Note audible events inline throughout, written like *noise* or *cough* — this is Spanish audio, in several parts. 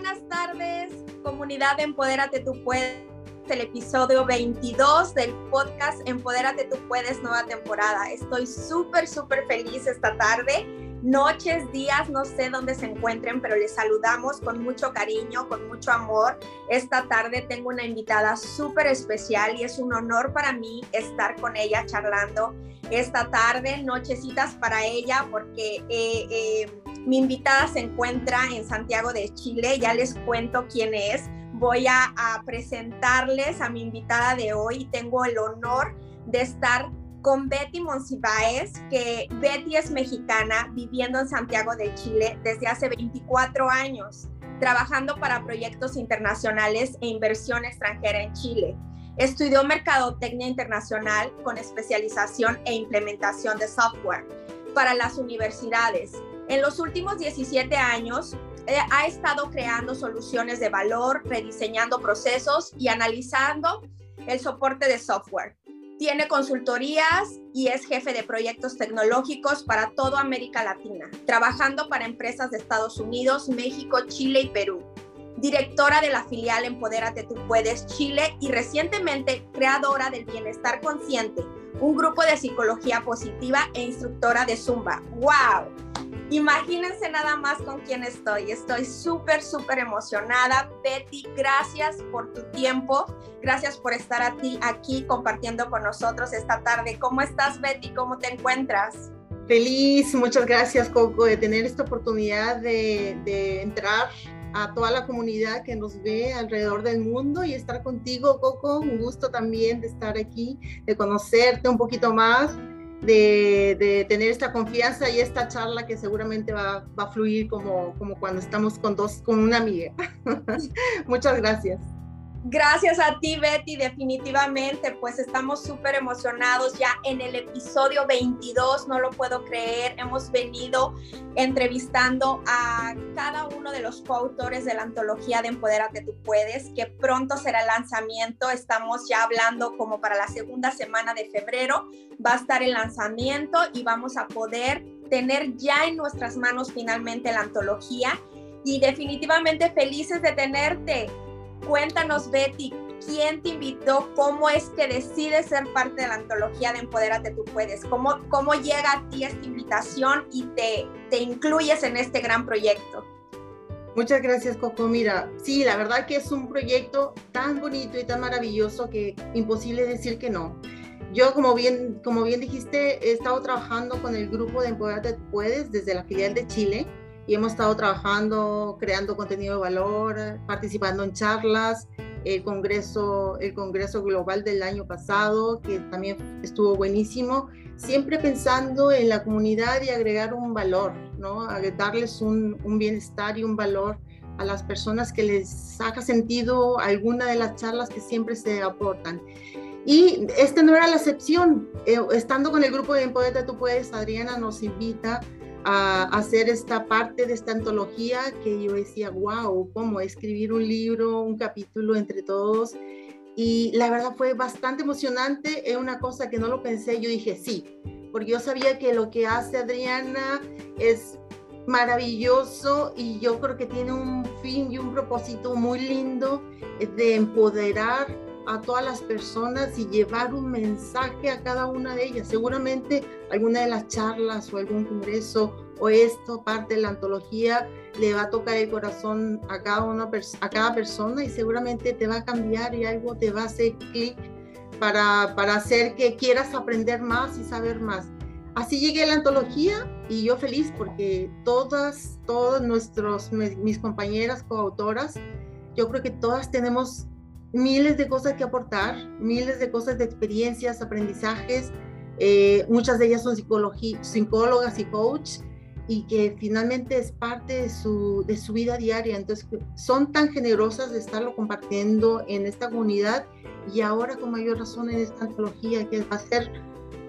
buenas tardes, comunidad de Empodérate Tú Puedes, el episodio 22 del podcast Empodérate Tú Puedes, nueva temporada. Estoy súper, súper feliz esta tarde. Noches, días, no sé dónde se encuentren, pero les saludamos con mucho cariño, con mucho amor. Esta tarde tengo una invitada súper especial y es un honor para mí estar con ella charlando esta tarde, nochecitas para ella, porque eh, eh, mi invitada se encuentra en Santiago de Chile, ya les cuento quién es. Voy a, presentarles a mi invitada de hoy. Tengo el honor de estar con Betty Monsiváis, que Betty es mexicana viviendo en Santiago de Chile desde hace 24 años, trabajando para proyectos internacionales e inversión extranjera en Chile. Estudió Mercadotecnia Internacional con especialización e implementación de software para las universidades. En los últimos 17 años eh, ha estado creando soluciones de valor, rediseñando procesos y analizando el soporte de software. Tiene consultorías y es jefe de proyectos tecnológicos para toda América Latina, trabajando para empresas de Estados Unidos, México, Chile y Perú directora de la filial Empodérate Tú Puedes Chile y recientemente creadora del Bienestar Consciente, un grupo de psicología positiva e instructora de Zumba. ¡Wow! Imagínense nada más con quién estoy. Estoy súper, súper emocionada. Betty, gracias por tu tiempo. Gracias por estar a ti aquí compartiendo con nosotros esta tarde. ¿Cómo estás, Betty? ¿Cómo te encuentras? Feliz, muchas gracias, Coco, de tener esta oportunidad de, de entrar a toda la comunidad que nos ve alrededor del mundo y estar contigo, Coco. Un gusto también de estar aquí, de conocerte un poquito más, de, de tener esta confianza y esta charla que seguramente va, va, a fluir como, como cuando estamos con dos, con una amiga. *laughs* Muchas gracias. Gracias a ti, Betty, definitivamente, pues estamos súper emocionados ya en el episodio 22, no lo puedo creer, hemos venido entrevistando a cada uno de los coautores de la antología de Empodérate Tú Puedes, que pronto será el lanzamiento, estamos ya hablando como para la segunda semana de febrero, va a estar el lanzamiento y vamos a poder tener ya en nuestras manos finalmente la antología. Y definitivamente felices de tenerte. Cuéntanos, Betty, ¿quién te invitó? ¿Cómo es que decides ser parte de la antología de Empodérate Tú Puedes? ¿Cómo, cómo llega a ti esta invitación y te, te incluyes en este gran proyecto? Muchas gracias, Coco. Mira, sí, la verdad que es un proyecto tan bonito y tan maravilloso que imposible decir que no. Yo, como bien, como bien dijiste, he estado trabajando con el grupo de Empodérate Puedes desde la filial de Chile y hemos estado trabajando, creando contenido de valor, participando en charlas, el Congreso, el Congreso Global del año pasado, que también estuvo buenísimo, siempre pensando en la comunidad y agregar un valor, ¿no? darles un, un bienestar y un valor a las personas que les haga sentido alguna de las charlas que siempre se aportan. Y este no era la excepción. Eh, estando con el grupo de Empodeta Tú Puedes, Adriana nos invita a hacer esta parte de esta antología que yo decía, wow, ¿cómo escribir un libro, un capítulo entre todos? Y la verdad fue bastante emocionante, es una cosa que no lo pensé, yo dije sí, porque yo sabía que lo que hace Adriana es maravilloso y yo creo que tiene un fin y un propósito muy lindo de empoderar a todas las personas y llevar un mensaje a cada una de ellas. Seguramente alguna de las charlas o algún congreso o esto, parte de la antología, le va a tocar el corazón a cada, una, a cada persona y seguramente te va a cambiar y algo te va a hacer clic para, para hacer que quieras aprender más y saber más. Así llegué a la antología y yo feliz porque todas, todas nuestros, mis compañeras coautoras, yo creo que todas tenemos miles de cosas que aportar, miles de cosas de experiencias, aprendizajes. Eh, muchas de ellas son psicólogas y coach y que finalmente es parte de su, de su vida diaria. Entonces, son tan generosas de estarlo compartiendo en esta comunidad y ahora con mayor razón en esta antología que va a ser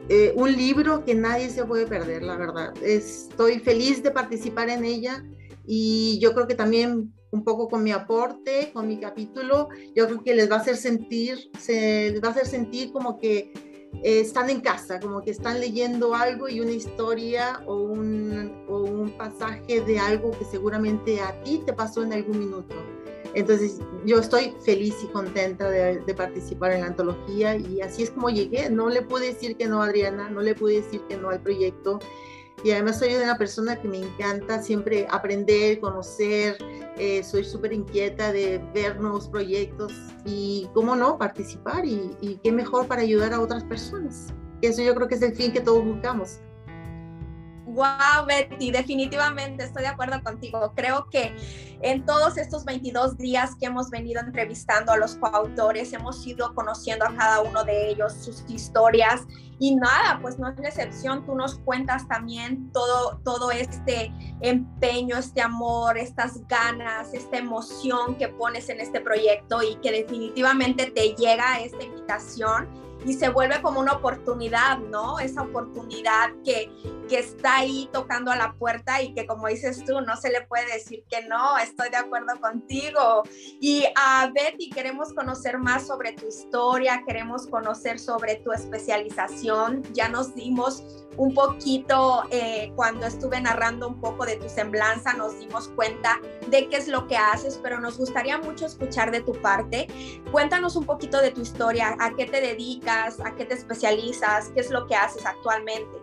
eh, un libro que nadie se puede perder, la verdad. Estoy feliz de participar en ella y yo creo que también un poco con mi aporte, con mi capítulo, yo creo que les va a hacer sentir, se les va a hacer sentir como que eh, están en casa, como que están leyendo algo y una historia o un, o un pasaje de algo que seguramente a ti te pasó en algún minuto. Entonces yo estoy feliz y contenta de, de, participar en la antología y así es como llegué. No le pude decir que no Adriana, no le pude decir que no al proyecto y además soy una persona que me encanta siempre aprender, conocer, eh, soy súper inquieta de ver nuevos proyectos y, cómo no, participar y, y qué mejor para ayudar a otras personas. Eso yo creo que es el fin que todos buscamos. Wow, Betty, definitivamente estoy de acuerdo contigo. Creo que en todos estos 22 días que hemos venido entrevistando a los coautores, hemos ido conociendo a cada uno de ellos, sus historias y nada, pues no es la excepción. Tú nos cuentas también todo, todo este empeño, este amor, estas ganas, esta emoción que pones en este proyecto y que definitivamente te llega esta invitación y se vuelve como una oportunidad, ¿no? Esa oportunidad que, que está ahí tocando a la puerta y que como dices tú, no se le puede decir que no, estoy de acuerdo contigo. Y a Betty, queremos conocer más sobre tu historia, queremos conocer sobre tu especialización, ya nos dimos un poquito eh, cuando estuve narrando un poco de tu semblanza, nos dimos cuenta de qué es lo que haces, pero nos gustaría mucho escuchar de tu parte. Cuéntanos un poquito de tu historia, a qué te dedicas, a qué te especializas, qué es lo que haces actualmente.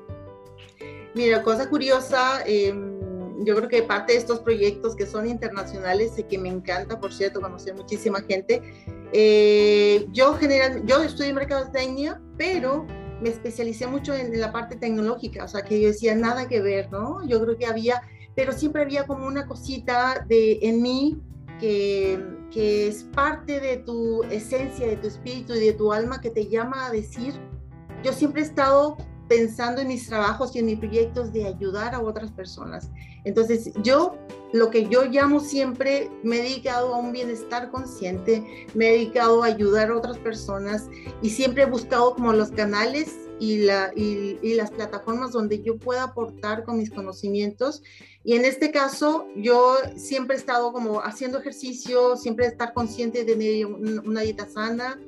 Mira, cosa curiosa, em, yo creo que parte de estos proyectos que son internacionales y que me encanta, por cierto, conocer muchísima gente. Eh, yo general, yo estudio mercadotecnia, pero me especialicé mucho en la parte tecnológica, o sea, que yo decía nada que ver, ¿no? Yo creo que había, pero siempre había como una cosita de, en mí que, que es parte de tu esencia, de tu espíritu y de tu alma que te llama a decir, yo siempre he estado pensando en mis trabajos y en mis proyectos de ayudar a otras personas. Entonces, yo, lo que yo llamo siempre, me he dedicado a un bienestar consciente, me he dedicado a ayudar a otras personas y siempre he buscado como los canales y, la, y, las plataformas donde yo pueda aportar con mis conocimientos. Y en este caso, yo siempre he estado como haciendo ejercicio, siempre estar consciente de tener una dieta sana,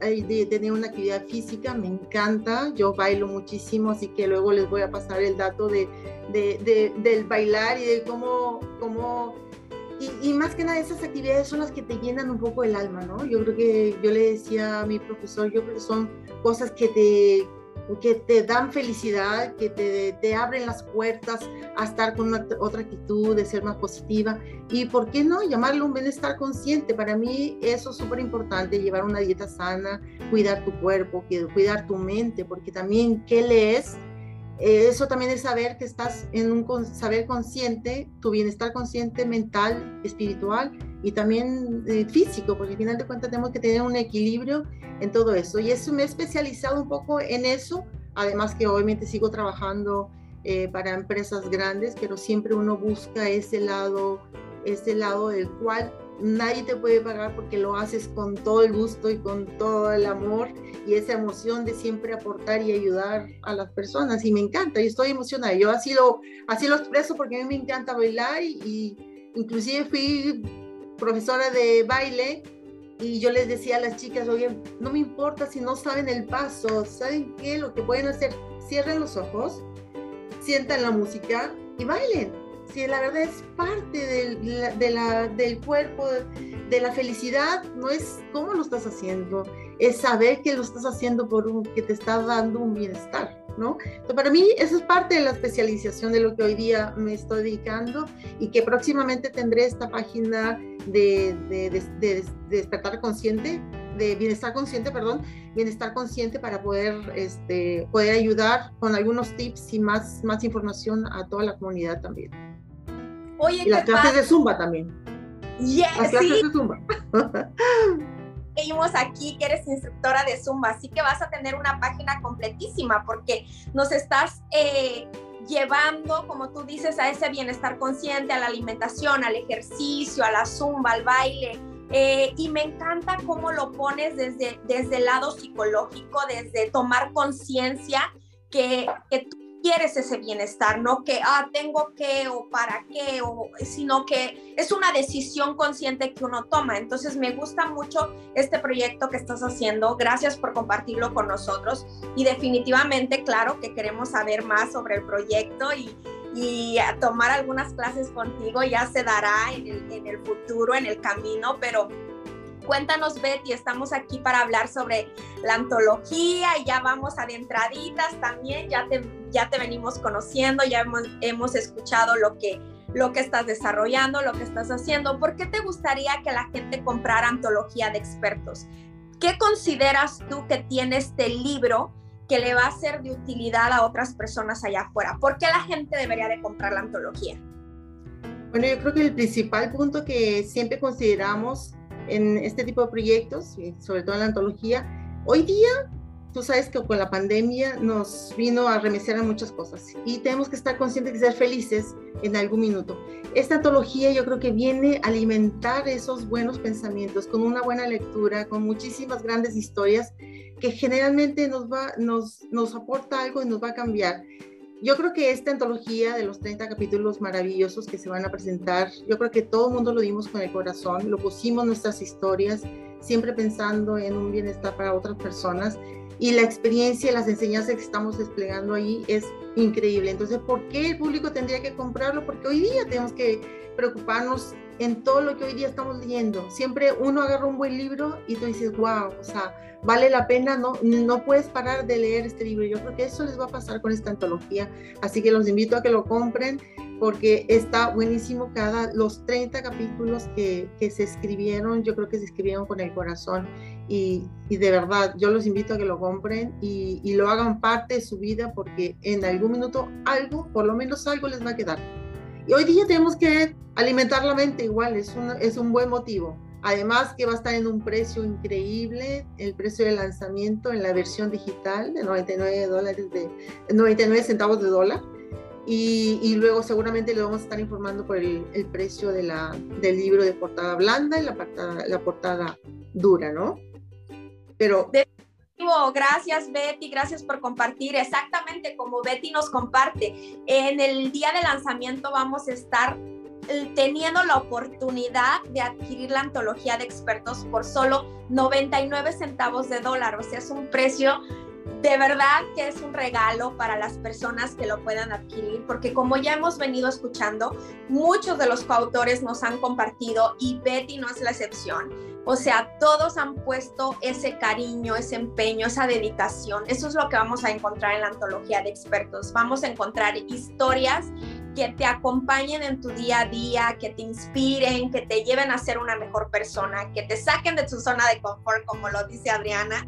de tener una actividad física, me encanta, yo bailo muchísimo, así que luego les voy a pasar el dato de, de, del bailar y de cómo, cómo y, y, más que nada esas actividades son las que te llenan un poco el alma, ¿no? Yo creo que yo le decía a mi profesor, yo creo que son cosas que te, que te dan felicidad, que te, te, abren las puertas a estar con otra actitud, de ser más positiva. Y por qué no llamarlo un bienestar consciente. Para mí eso es súper importante, llevar una dieta sana, cuidar tu cuerpo, cuidar tu mente, porque también qué lees eh, eso también es saber que estás en un saber consciente, tu bienestar consciente mental, espiritual y también eh, físico, porque al final de cuentas tenemos que tener un equilibrio en todo eso. Y eso me he especializado un poco en eso, además que obviamente sigo trabajando eh, para empresas grandes, pero siempre uno busca ese lado, ese lado del cual nadie te puede pagar porque lo haces con todo el gusto y con todo el amor y esa emoción de siempre aportar y ayudar a las personas y me encanta y estoy emocionada. Yo así lo, así lo expreso porque a mí me encanta bailar y, inclusive fui profesora de baile y yo les decía a las chicas, oye, no me importa si no saben el paso, ¿saben qué? Lo que pueden hacer, cierren los ojos, sientan la música y bailen si la verdad es parte del, de la, del cuerpo, de la felicidad, no es cómo lo estás haciendo, es saber que lo estás haciendo por un, que te está dando un bienestar, ¿no? Entonces, para mí eso es parte de la especialización de lo que hoy día me estoy dedicando y que próximamente tendré esta página de, de, de, de despertar consciente de bienestar consciente, perdón, bienestar consciente para poder, este, poder ayudar con algunos tips y más, más información a toda la comunidad también. Oye, y las clases de Zumba también. Yes, las clases de Zumba. *laughs* Vimos aquí que eres instructora de Zumba, así que vas a tener una página completísima porque nos estás eh, llevando, como tú dices, a ese bienestar consciente, a la alimentación, al ejercicio, a la Zumba, al baile. Eh, y me encanta cómo lo pones desde, desde el lado psicológico, desde tomar conciencia que, que tú quieres ese bienestar, no que, ah, tengo que o para qué, o, sino que es una decisión consciente que uno toma. Entonces me gusta mucho este proyecto que estás haciendo. Gracias por compartirlo con nosotros y definitivamente, claro, que queremos saber más sobre el proyecto y, y tomar algunas clases contigo ya se dará en el, en el futuro, en el camino, pero Cuéntanos, Betty, estamos aquí para hablar sobre la antología y ya vamos adentraditas también, ya te, ya te venimos conociendo, ya hemos, hemos escuchado lo que, lo que estás desarrollando, lo que estás haciendo. ¿Por qué te gustaría que la gente comprara antología de expertos? ¿Qué consideras tú que tiene este libro que le va a ser de utilidad a otras personas allá afuera? ¿Por qué la gente debería de comprar la antología? Bueno, yo creo que el principal punto que siempre consideramos en este tipo de proyectos, sobre todo en la antología. Hoy día, tú sabes que con la pandemia nos vino a remediar muchas cosas y tenemos que estar conscientes de ser felices en algún minuto. Esta antología yo creo que viene a alimentar esos buenos pensamientos con una buena lectura, con muchísimas grandes historias que generalmente nos, va, nos, nos aporta algo y nos va a cambiar. Yo creo que esta antología de los 30 capítulos maravillosos que se van a presentar, yo creo que todo el mundo lo dimos con el corazón, lo pusimos nuestras historias, siempre pensando en un bienestar para otras personas y la experiencia, las enseñanzas que estamos desplegando ahí es increíble. Entonces, ¿por qué el público tendría que comprarlo? Porque hoy día tenemos que preocuparnos en todo lo que hoy día estamos leyendo. Siempre uno agarra un buen libro y tú dices, wow, o sea, vale la pena, no, no puedes parar de leer este libro. Yo creo que eso les va a pasar con esta antología, así que los invito a que lo compren porque está buenísimo cada, los 30 capítulos que, que se escribieron, yo creo que se escribieron con el corazón y, y de verdad, yo los invito a que lo compren y, y lo hagan parte de su vida porque en algún minuto algo, por lo menos algo les va a quedar. Y hoy día tenemos que alimentar la mente igual, es un, es un buen motivo. Además que va a estar en un precio increíble, el precio de lanzamiento en la versión digital de 99 dólares de 99 centavos de dólar. Y, y, luego seguramente le vamos a estar informando por el, el, precio de la, del libro de portada blanda y la portada, la portada dura, ¿no? Pero... Gracias Betty, gracias por compartir. Exactamente como Betty nos comparte. En el día de lanzamiento vamos a estar teniendo la oportunidad de adquirir la antología de expertos por solo 99 centavos de dólar. O sea, es un precio de verdad que es un regalo para las personas que lo puedan adquirir, porque como ya hemos venido escuchando, muchos de los coautores nos han compartido y Betty no es la excepción. O sea, todos han puesto ese cariño, ese empeño, esa dedicación. Eso es lo que vamos a encontrar en la antología de expertos. Vamos a encontrar historias que te acompañen en tu día a día, que te inspiren, que te lleven a ser una mejor persona, que te saquen de tu zona de confort, como lo dice Adriana,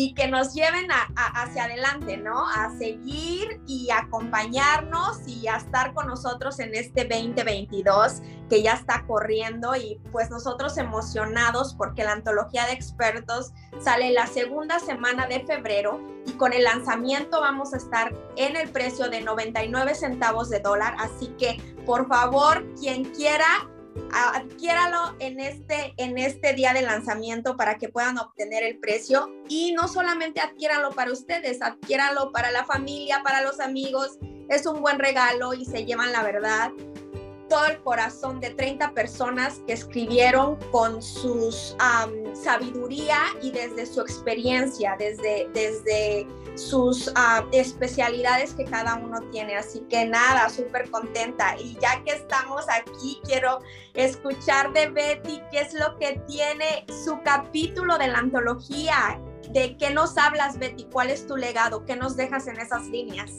y que nos lleven hacia adelante, ¿no? A seguir y acompañarnos y a estar con nosotros en este 2022 que ya está corriendo y pues nosotros emocionados porque la antología de expertos sale la segunda semana de febrero y con el lanzamiento vamos a estar en el precio de 99 centavos de dólar, así que por favor, quien quiera adquiéralo en este, en este día de lanzamiento para que puedan obtener el precio. Y no solamente adquiéralo para ustedes, adquiéralo para la familia, para los amigos, es un buen regalo y se llevan la verdad todo el corazón de 30 personas que escribieron con su sabiduría y desde su experiencia, desde, desde sus uh, especialidades que cada uno tiene. Así que nada, súper contenta. Y ya que estamos aquí, quiero escuchar de Betty qué es lo que tiene su capítulo de la antología. ¿De qué nos hablas, Betty? ¿Cuál es tu legado? ¿Qué nos dejas en esas líneas?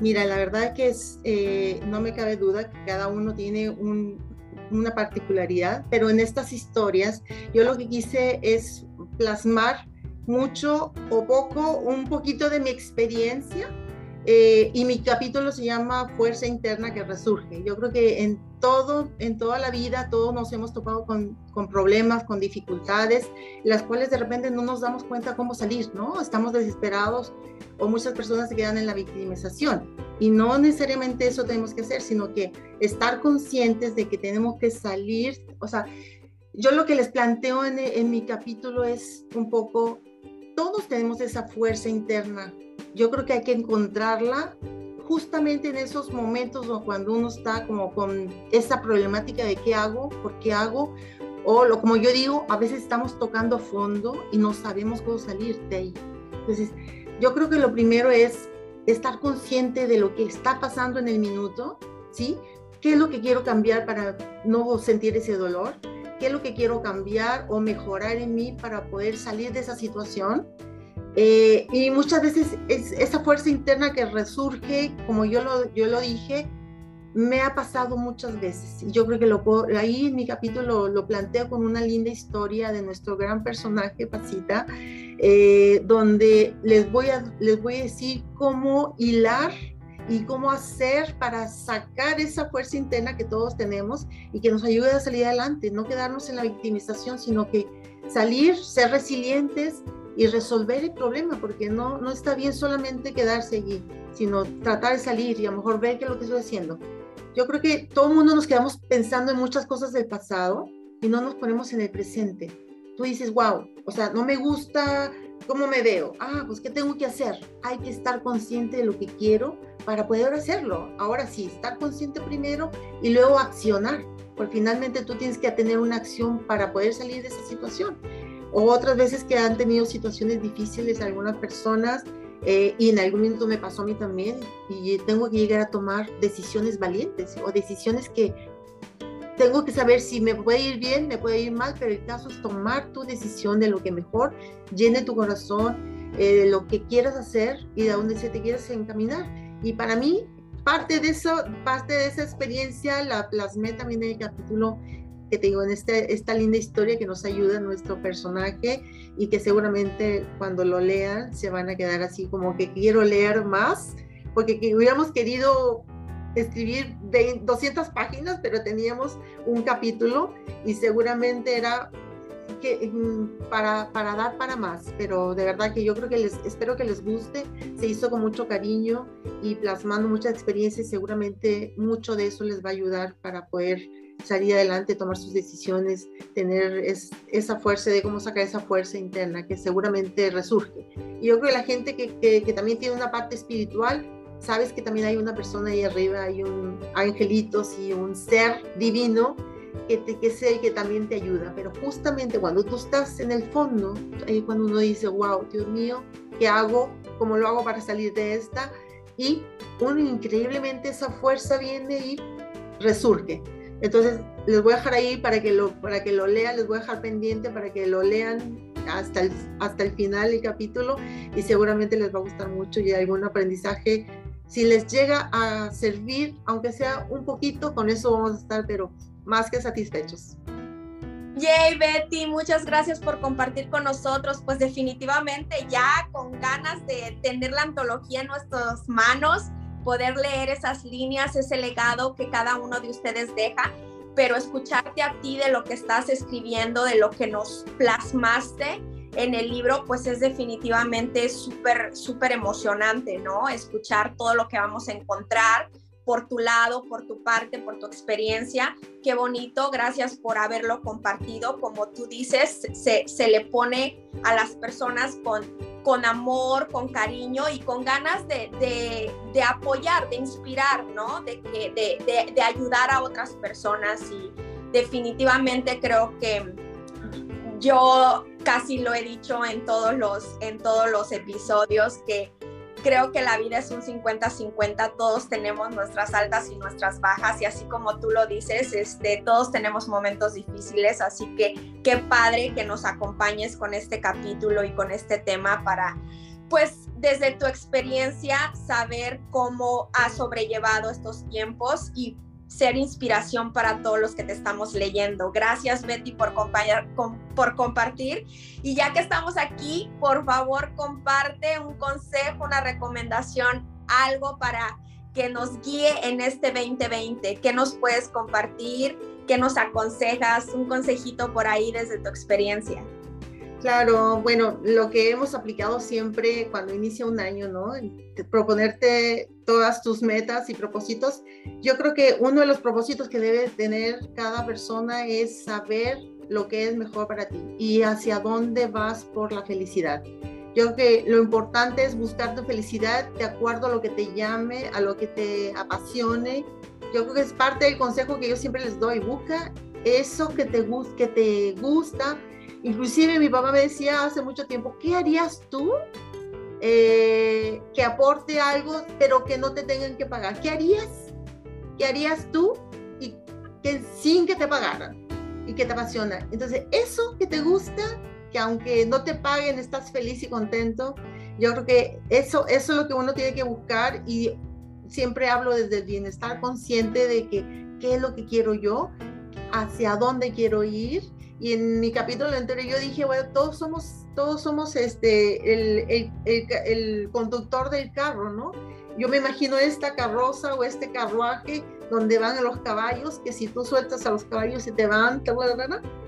Mira, la verdad que es, eh, no me cabe duda que cada uno tiene un, una particularidad, pero en estas historias yo lo que quise es plasmar mucho o poco, un poquito de mi experiencia eh, y mi capítulo se llama Fuerza Interna que Resurge. Yo creo que en todo, en toda la vida, todos nos hemos topado con, con, problemas, con dificultades, las cuales de repente no nos damos cuenta cómo salir, ¿no? Estamos desesperados o muchas personas se quedan en la victimización. Y no necesariamente eso tenemos que hacer, sino que estar conscientes de que tenemos que salir, o sea, yo lo que les planteo en, en mi capítulo es un poco, todos tenemos esa fuerza interna yo creo que hay que encontrarla justamente en esos momentos o cuando uno está como con esa problemática de qué hago, por qué hago, o lo, como yo digo, a veces estamos tocando fondo y no sabemos cómo salir de ahí. Entonces, yo creo que lo primero es estar consciente de lo que está pasando en el minuto, ¿sí? ¿Qué es lo que quiero cambiar para no sentir ese dolor? ¿Qué es lo que quiero cambiar o mejorar en mí para poder salir de esa situación? Eh, y muchas veces es esa fuerza interna que resurge, como yo lo, yo lo dije, me ha pasado muchas veces. Y yo creo que lo ahí en mi capítulo lo, planteo con una linda historia de nuestro gran personaje, Pasita, eh, donde les voy, a, les voy a decir cómo hilar y cómo hacer para sacar esa fuerza interna que todos tenemos y que nos ayude a salir adelante, no quedarnos en la victimización, sino que salir, ser resilientes y resolver el problema, porque no, no está bien solamente quedarse allí, sino tratar de salir y a lo mejor ver qué es lo que estoy haciendo. Yo creo que todo el mundo nos quedamos pensando en muchas cosas del pasado y no nos ponemos en el presente. Tú dices, wow, o sea, no me gusta cómo me veo. Ah, pues ¿qué tengo que hacer? Hay que estar consciente de lo que quiero para poder hacerlo. Ahora sí, estar consciente primero y luego accionar, porque finalmente tú tienes que tener una acción para poder salir de esa situación. O otras veces que han tenido situaciones difíciles algunas personas eh, y en algún momento me pasó a mí también y tengo que llegar a tomar decisiones valientes o decisiones que tengo que saber si me puede ir bien, me puede ir mal, pero el caso es tomar tu decisión de lo que mejor llene tu corazón, eh, de lo que quieras hacer y de dónde se te quieras encaminar. Y para mí, parte de eso, parte de esa experiencia la plasmé también en el capítulo que te digo, en este, esta linda historia que nos ayuda nuestro personaje y que seguramente cuando lo lean se van a quedar así como que quiero leer más, porque hubiéramos querido escribir de 200 páginas, pero teníamos un capítulo y seguramente era que, mm, para, para dar para más, pero de verdad que yo creo que les, espero que les guste, se hizo con mucho cariño y plasmando mucha experiencia y seguramente mucho de eso les va a ayudar para poder salir adelante, tomar sus decisiones, tener esa fuerza de cómo sacar esa fuerza interna que seguramente resurge. Y yo creo que la gente que, que, también tiene una parte espiritual, sabes que también hay una persona ahí arriba, hay un angelitos y un ser divino que, te, que sé que también te ayuda. Pero justamente cuando tú estás en el fondo, ahí cuando uno dice, wow, Dios mío, ¿qué hago? ¿Cómo lo hago para salir de esta? Y uno increíblemente esa fuerza viene y resurge. Entonces, les voy a dejar ahí para que lo, para que lo lean, les voy a dejar pendiente para que lo lean hasta el, hasta el final del capítulo y seguramente les va a gustar mucho y algún aprendizaje. Si les llega a servir, aunque sea un poquito, con eso vamos a estar, pero más que satisfechos. Yay, Betty, muchas gracias por compartir con nosotros. Pues definitivamente ya con ganas de tener la antología en nuestras manos poder leer esas líneas, ese legado que cada uno de ustedes deja, pero escucharte a ti de lo que estás escribiendo, de lo que nos plasmaste en el libro, pues es definitivamente súper, súper emocionante, ¿no? Escuchar todo lo que vamos a encontrar por tu lado, por tu parte, por tu experiencia. Qué bonito, gracias por haberlo compartido. Como tú dices, se, se le pone a las personas con con amor, con cariño y con ganas de, de, apoyar, de inspirar, ¿no? De, de, de, ayudar a otras personas y definitivamente creo que yo casi lo he dicho en todos los, en todos los episodios que creo que la vida es un 50-50, todos tenemos nuestras altas y nuestras bajas y así como tú lo dices, este, todos tenemos momentos difíciles, así que qué padre que nos acompañes con este capítulo y con este tema para, pues desde tu experiencia, saber cómo has sobrellevado estos tiempos y ser inspiración para todos los que te estamos leyendo. Gracias Betty por, por compartir. Y ya que estamos aquí, por favor comparte un consejo, una recomendación, algo para que nos guíe en este 2020. ¿Qué nos puedes compartir? ¿Qué nos aconsejas? Un consejito por ahí desde tu experiencia. Claro, bueno, lo que hemos aplicado siempre cuando inicia un año, ¿no? Proponerte todas tus metas y propósitos. Yo creo que uno de los propósitos que debe tener cada persona es saber lo que es mejor para ti y hacia dónde vas por la felicidad. Yo creo que lo importante es buscar tu felicidad de acuerdo a lo que te llame, a lo que te apasione. Yo creo que es parte del consejo que yo siempre les doy. Busca eso que te, que te gusta. Inclusive mi papá me decía hace mucho tiempo, ¿qué harías tú eh, que aporte algo, pero que no te tengan que pagar? ¿Qué harías? ¿Qué harías tú y que sin que te pagaran y que te apasiona? Entonces, eso que te gusta, que aunque no te paguen, estás feliz y contento. Yo creo que eso, eso es lo que uno tiene que buscar y siempre hablo desde el bienestar consciente de que qué es lo que quiero yo, hacia dónde quiero ir. Y en mi capítulo anterior yo dije, bueno, todos somos, todos somos este, el, el, el, conductor del carro, ¿no? Yo me imagino esta carroza o este carruaje donde van los caballos, que si tú sueltas a los caballos y te van, te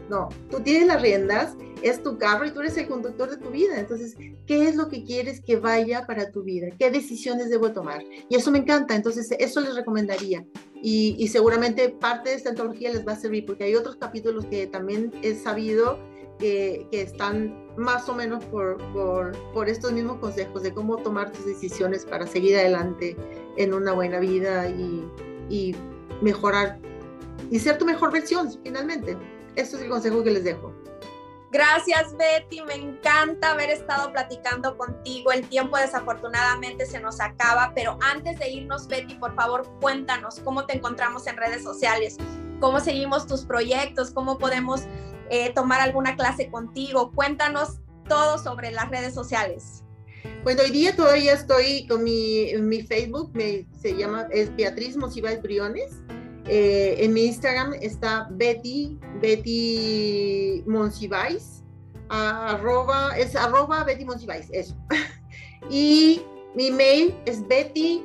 no, tú tienes las riendas, es tu carro y tú eres el conductor de tu vida. Entonces, ¿qué es lo que quieres que vaya para tu vida? ¿Qué decisiones debo tomar? Y eso me encanta, entonces eso les recomendaría. Y, seguramente parte de esta antología les va a servir, porque hay otros capítulos que también he sabido que, están más o menos por, por, por, estos mismos consejos de cómo tomar tus decisiones para seguir adelante en una buena vida y, y mejorar y ser tu mejor versión finalmente. Este es el consejo que les dejo. Gracias Betty, me encanta haber estado platicando contigo. El tiempo desafortunadamente se nos acaba, pero antes de irnos Betty, por favor cuéntanos cómo te encontramos en redes sociales, cómo seguimos tus proyectos, cómo podemos eh, tomar alguna clase contigo. Cuéntanos todo sobre las redes sociales. Bueno, hoy día todavía estoy con mi, mi Facebook, me, se llama, es Beatriz Mosibáez Briones. Eh, en mi Instagram está Betty, Betty Monsiváis, arroba, es arroba Betty Monsiváis, eso. *laughs* y mi mail es Betty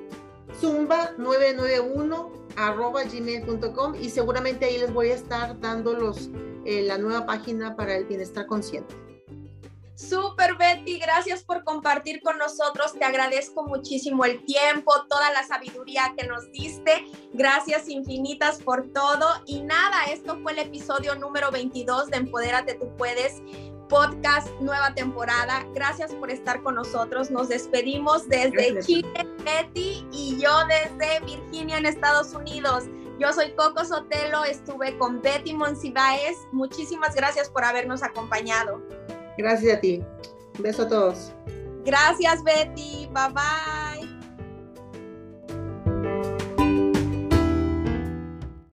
Zumba 991 arroba gmail.com y seguramente ahí les voy a estar dando los, eh, la nueva página para el bienestar consciente. Super Betty, gracias por compartir con nosotros. Te agradezco muchísimo el tiempo, toda la sabiduría que nos diste. Gracias infinitas por todo. Y nada, esto fue el episodio número 22 de Empodérate Tú Puedes podcast, nueva temporada. Gracias por estar con nosotros. Nos despedimos desde Chile, Betty, y yo desde Virginia, en Estados Unidos. Yo soy Coco Sotelo, estuve con Betty Monsiváez. Muchísimas gracias por habernos acompañado. Gracias a ti. Un beso a todos. Gracias, Betty. Bye bye.